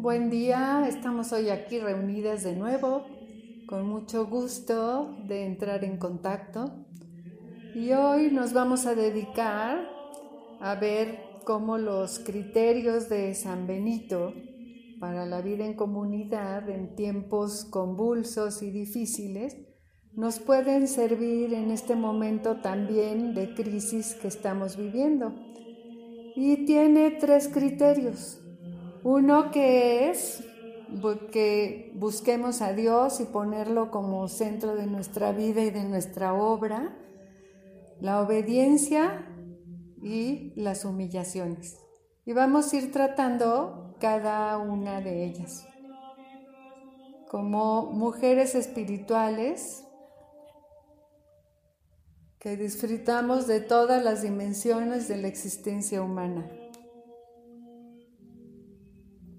Buen día, estamos hoy aquí reunidas de nuevo, con mucho gusto de entrar en contacto. Y hoy nos vamos a dedicar a ver cómo los criterios de San Benito para la vida en comunidad en tiempos convulsos y difíciles nos pueden servir en este momento también de crisis que estamos viviendo. Y tiene tres criterios. Uno que es que busquemos a Dios y ponerlo como centro de nuestra vida y de nuestra obra, la obediencia y las humillaciones. Y vamos a ir tratando cada una de ellas. Como mujeres espirituales que disfrutamos de todas las dimensiones de la existencia humana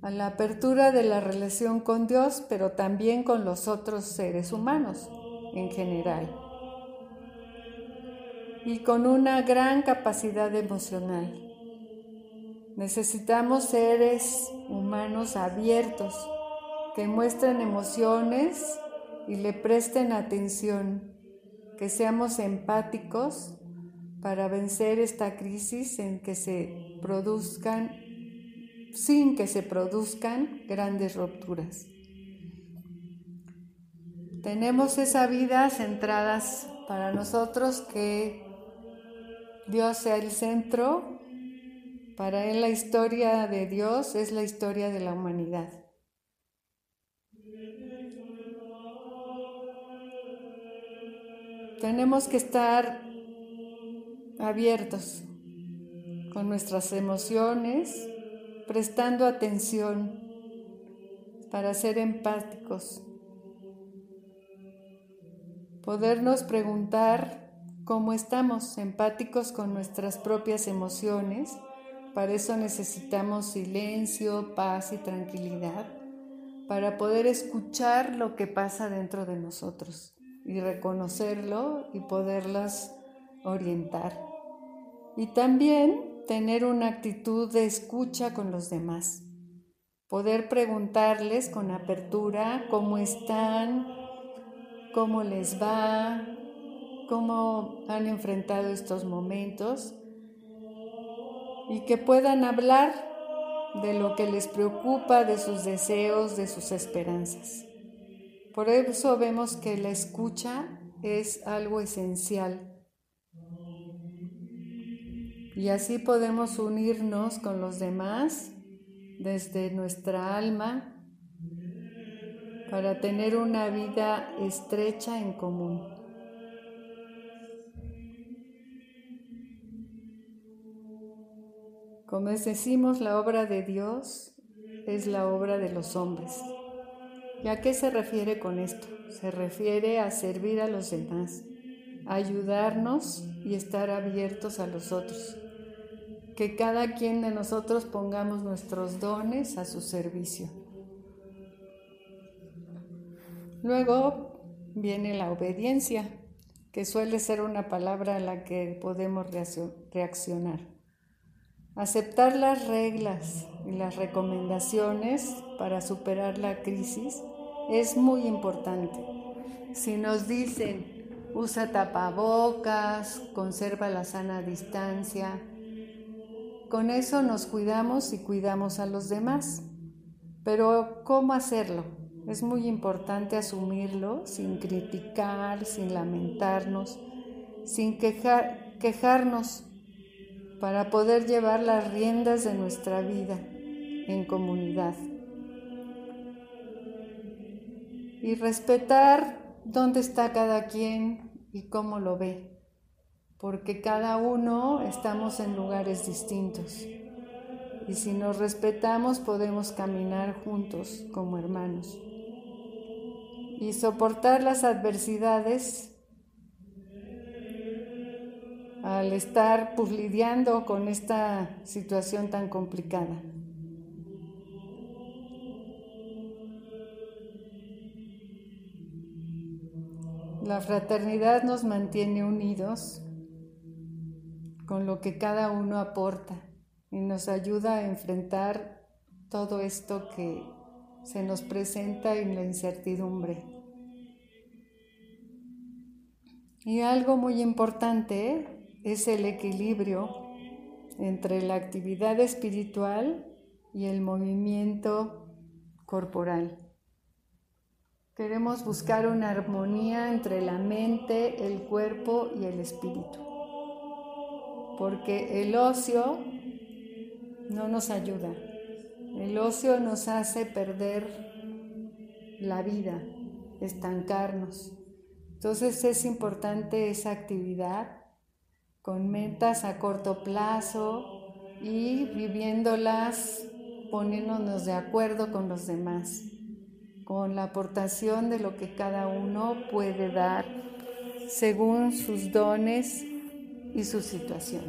a la apertura de la relación con Dios, pero también con los otros seres humanos en general. Y con una gran capacidad emocional. Necesitamos seres humanos abiertos, que muestren emociones y le presten atención, que seamos empáticos para vencer esta crisis en que se produzcan sin que se produzcan grandes rupturas. Tenemos esa vida centradas para nosotros que Dios sea el centro. Para Él la historia de Dios es la historia de la humanidad. Tenemos que estar abiertos con nuestras emociones, prestando atención para ser empáticos. Podernos preguntar cómo estamos empáticos con nuestras propias emociones. Para eso necesitamos silencio, paz y tranquilidad, para poder escuchar lo que pasa dentro de nosotros y reconocerlo y poderlas orientar. Y también tener una actitud de escucha con los demás, poder preguntarles con apertura cómo están, cómo les va, cómo han enfrentado estos momentos. Y que puedan hablar de lo que les preocupa, de sus deseos, de sus esperanzas. Por eso vemos que la escucha es algo esencial y así podemos unirnos con los demás desde nuestra alma para tener una vida estrecha en común. Como decimos, la obra de Dios es la obra de los hombres. ¿Y a qué se refiere con esto? Se refiere a servir a los demás, ayudarnos y estar abiertos a los otros que cada quien de nosotros pongamos nuestros dones a su servicio. Luego viene la obediencia, que suele ser una palabra a la que podemos reaccionar. Aceptar las reglas y las recomendaciones para superar la crisis es muy importante. Si nos dicen, usa tapabocas, conserva la sana distancia, con eso nos cuidamos y cuidamos a los demás. Pero ¿cómo hacerlo? Es muy importante asumirlo sin criticar, sin lamentarnos, sin quejarnos para poder llevar las riendas de nuestra vida en comunidad. Y respetar dónde está cada quien y cómo lo ve porque cada uno estamos en lugares distintos. Y si nos respetamos podemos caminar juntos como hermanos. Y soportar las adversidades al estar pues, lidiando con esta situación tan complicada. La fraternidad nos mantiene unidos con lo que cada uno aporta y nos ayuda a enfrentar todo esto que se nos presenta en la incertidumbre. Y algo muy importante es el equilibrio entre la actividad espiritual y el movimiento corporal. Queremos buscar una armonía entre la mente, el cuerpo y el espíritu. Porque el ocio no nos ayuda. El ocio nos hace perder la vida, estancarnos. Entonces es importante esa actividad con metas a corto plazo y viviéndolas poniéndonos de acuerdo con los demás, con la aportación de lo que cada uno puede dar según sus dones y su situación.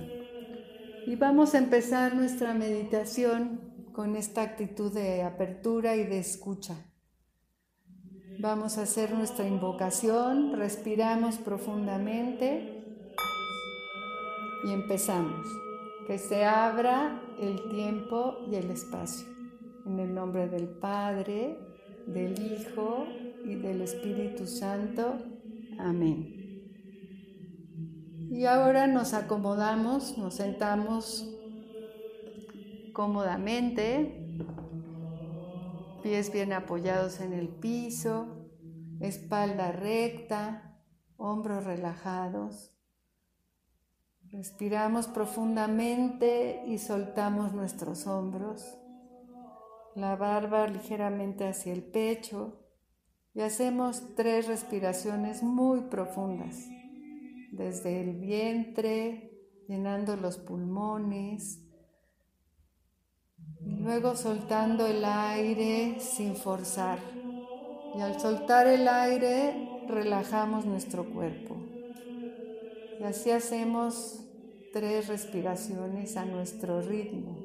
Y vamos a empezar nuestra meditación con esta actitud de apertura y de escucha. Vamos a hacer nuestra invocación, respiramos profundamente y empezamos. Que se abra el tiempo y el espacio. En el nombre del Padre, del Hijo y del Espíritu Santo. Amén. Y ahora nos acomodamos, nos sentamos cómodamente, pies bien apoyados en el piso, espalda recta, hombros relajados. Respiramos profundamente y soltamos nuestros hombros, la barba ligeramente hacia el pecho y hacemos tres respiraciones muy profundas, desde el vientre, llenando los pulmones, y luego soltando el aire sin forzar. Y al soltar el aire relajamos nuestro cuerpo. Y así hacemos tres respiraciones a nuestro ritmo.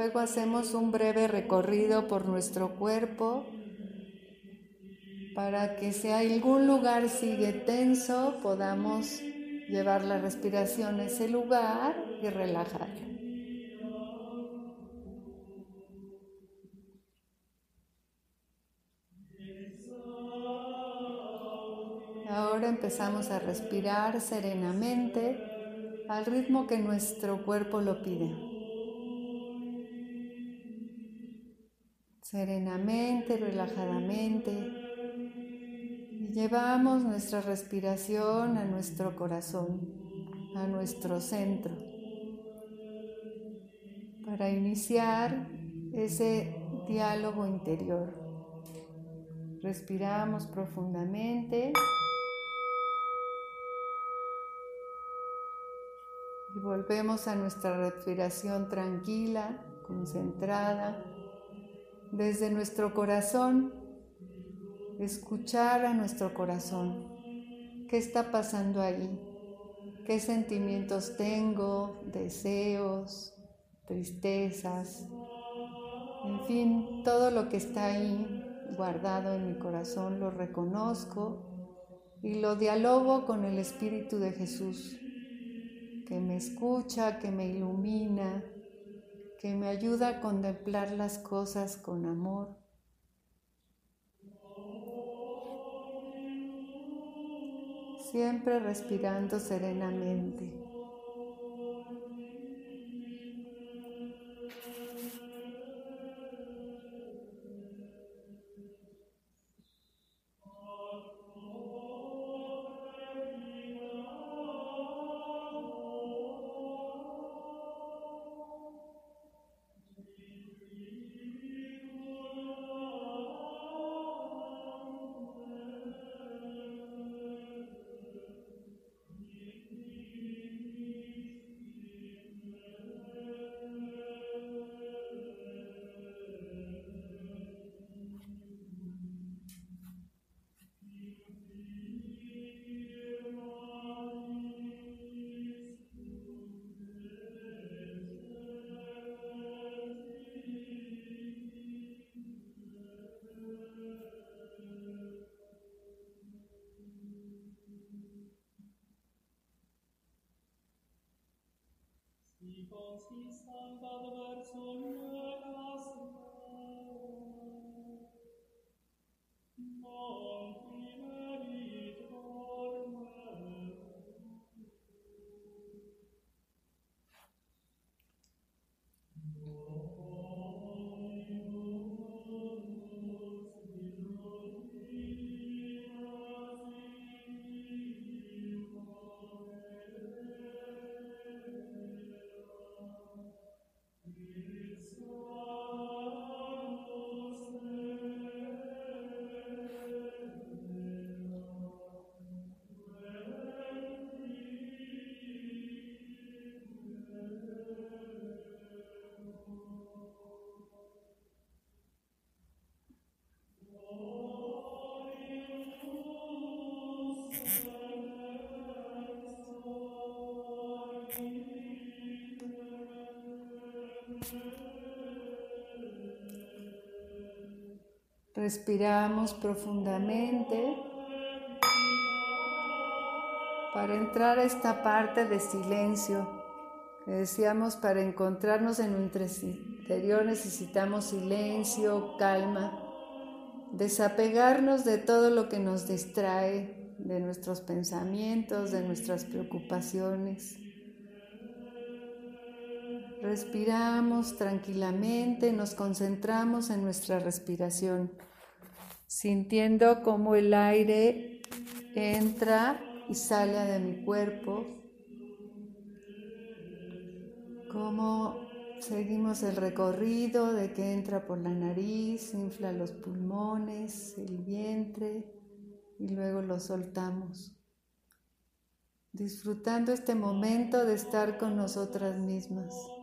Luego hacemos un breve recorrido por nuestro cuerpo para que si algún lugar sigue tenso podamos llevar la respiración a ese lugar y relajarlo. Ahora empezamos a respirar serenamente al ritmo que nuestro cuerpo lo pide. Serenamente, relajadamente. Y llevamos nuestra respiración a nuestro corazón, a nuestro centro. Para iniciar ese diálogo interior. Respiramos profundamente. Y volvemos a nuestra respiración tranquila, concentrada, desde nuestro corazón, escuchar a nuestro corazón. ¿Qué está pasando ahí? ¿Qué sentimientos tengo? Deseos, tristezas, en fin, todo lo que está ahí guardado en mi corazón lo reconozco y lo dialogo con el Espíritu de Jesús que me escucha, que me ilumina, que me ayuda a contemplar las cosas con amor. Siempre respirando serenamente. Oh. Respiramos profundamente para entrar a esta parte de silencio. Que decíamos, para encontrarnos en nuestro interior necesitamos silencio, calma, desapegarnos de todo lo que nos distrae, de nuestros pensamientos, de nuestras preocupaciones. Respiramos tranquilamente, nos concentramos en nuestra respiración sintiendo cómo el aire entra y sale de mi cuerpo, cómo seguimos el recorrido de que entra por la nariz, infla los pulmones, el vientre y luego lo soltamos, disfrutando este momento de estar con nosotras mismas.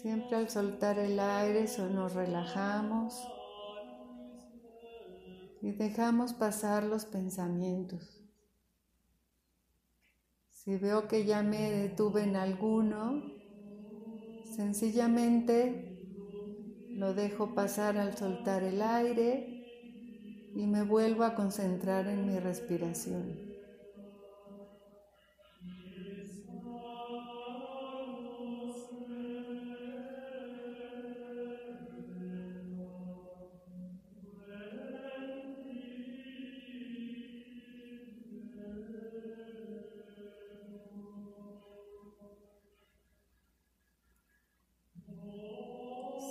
Siempre al soltar el aire nos relajamos y dejamos pasar los pensamientos. Si veo que ya me detuve en alguno, sencillamente lo dejo pasar al soltar el aire y me vuelvo a concentrar en mi respiración.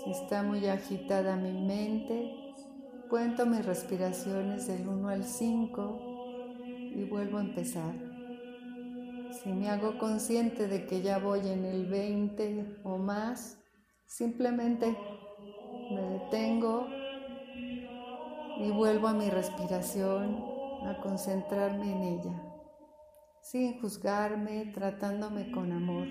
Está muy agitada mi mente, cuento mis respiraciones del 1 al 5 y vuelvo a empezar. Si me hago consciente de que ya voy en el 20 o más, simplemente me detengo y vuelvo a mi respiración, a concentrarme en ella, sin juzgarme, tratándome con amor.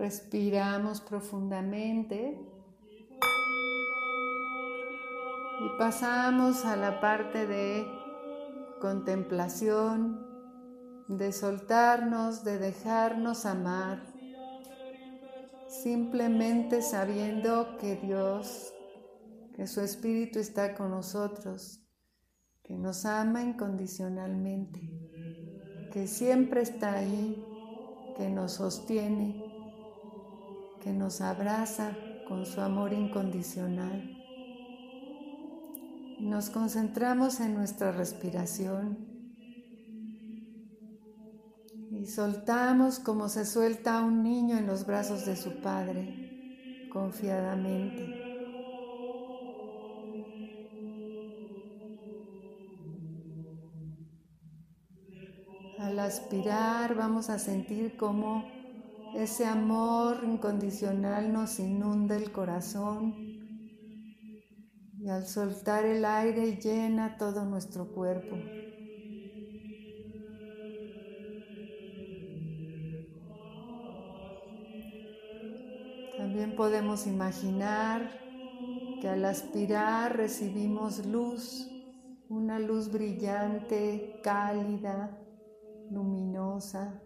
Respiramos profundamente. Y pasamos a la parte de contemplación, de soltarnos, de dejarnos amar, simplemente sabiendo que Dios, que su Espíritu está con nosotros, que nos ama incondicionalmente, que siempre está ahí, que nos sostiene, que nos abraza con su amor incondicional. Nos concentramos en nuestra respiración y soltamos como se suelta un niño en los brazos de su padre, confiadamente. Al aspirar vamos a sentir como ese amor incondicional nos inunda el corazón y al soltar el aire llena todo nuestro cuerpo. También podemos imaginar que al aspirar recibimos luz, una luz brillante, cálida, luminosa,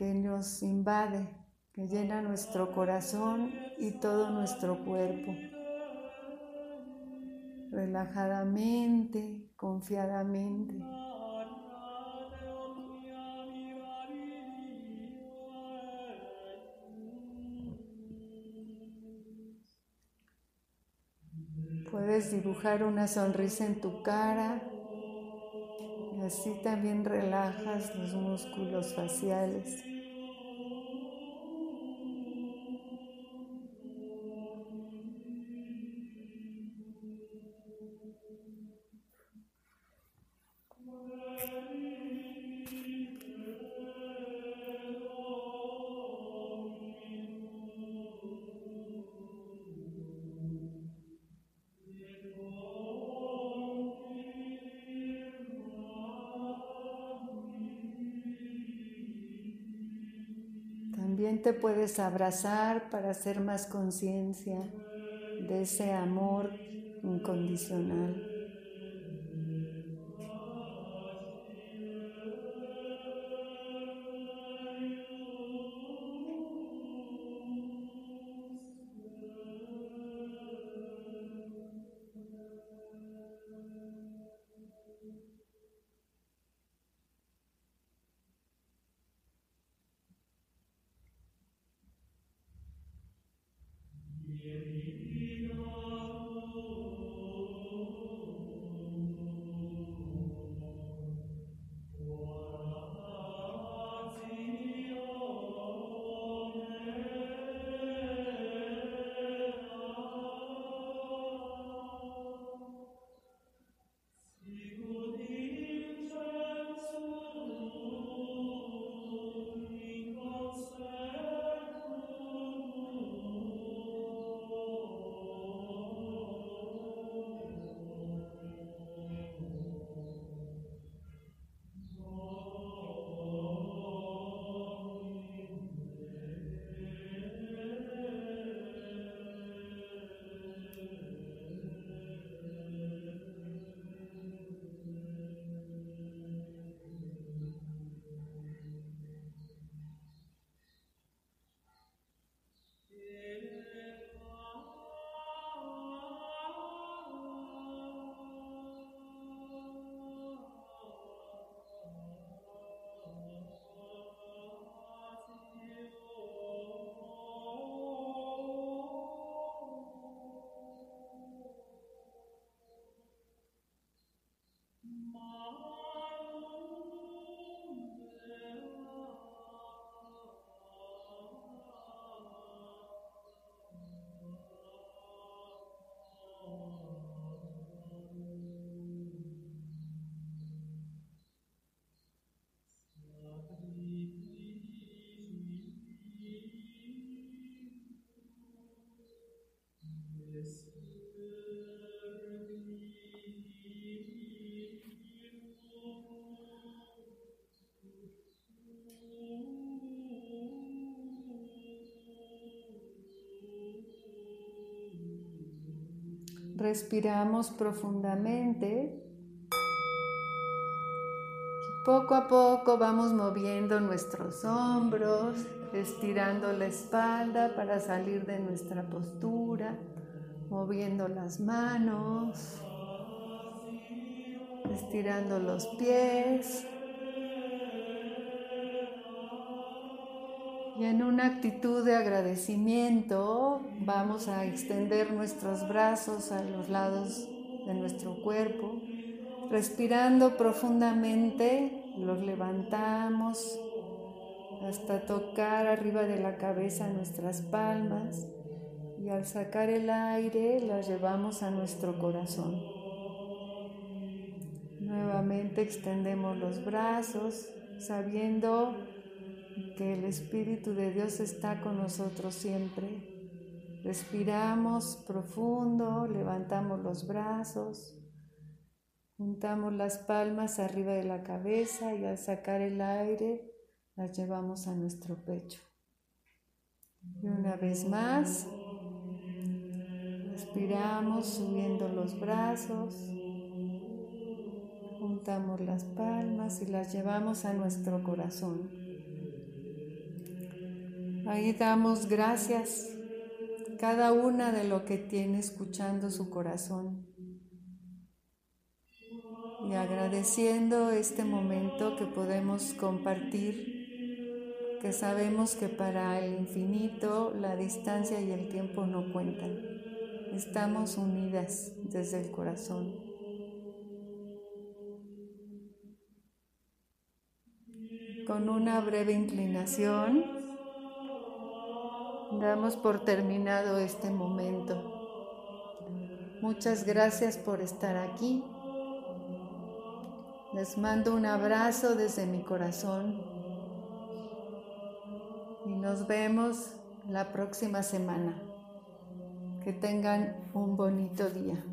que nos invade, que llena nuestro corazón y todo nuestro cuerpo relajadamente, confiadamente. Puedes dibujar una sonrisa en tu cara así también relajas los músculos faciales. Te puedes abrazar para hacer más conciencia de ese amor incondicional. You. Respiramos profundamente. Poco a poco vamos moviendo nuestros hombros, estirando la espalda para salir de nuestra postura, moviendo las manos, estirando los pies. Y en una actitud de agradecimiento vamos a extender nuestros brazos a los lados de nuestro cuerpo. Respirando profundamente, los levantamos hasta tocar arriba de la cabeza nuestras palmas y al sacar el aire las llevamos a nuestro corazón. Nuevamente extendemos los brazos sabiendo que el Espíritu de Dios está con nosotros siempre. Respiramos profundo, levantamos los brazos, juntamos las palmas arriba de la cabeza y al sacar el aire las llevamos a nuestro pecho. Y una vez más, respiramos subiendo los brazos, juntamos las palmas y las llevamos a nuestro corazón. Ahí damos gracias cada una de lo que tiene escuchando su corazón y agradeciendo este momento que podemos compartir, que sabemos que para el infinito la distancia y el tiempo no cuentan. Estamos unidas desde el corazón. Con una breve inclinación, Damos por terminado este momento. Muchas gracias por estar aquí. Les mando un abrazo desde mi corazón y nos vemos la próxima semana. Que tengan un bonito día.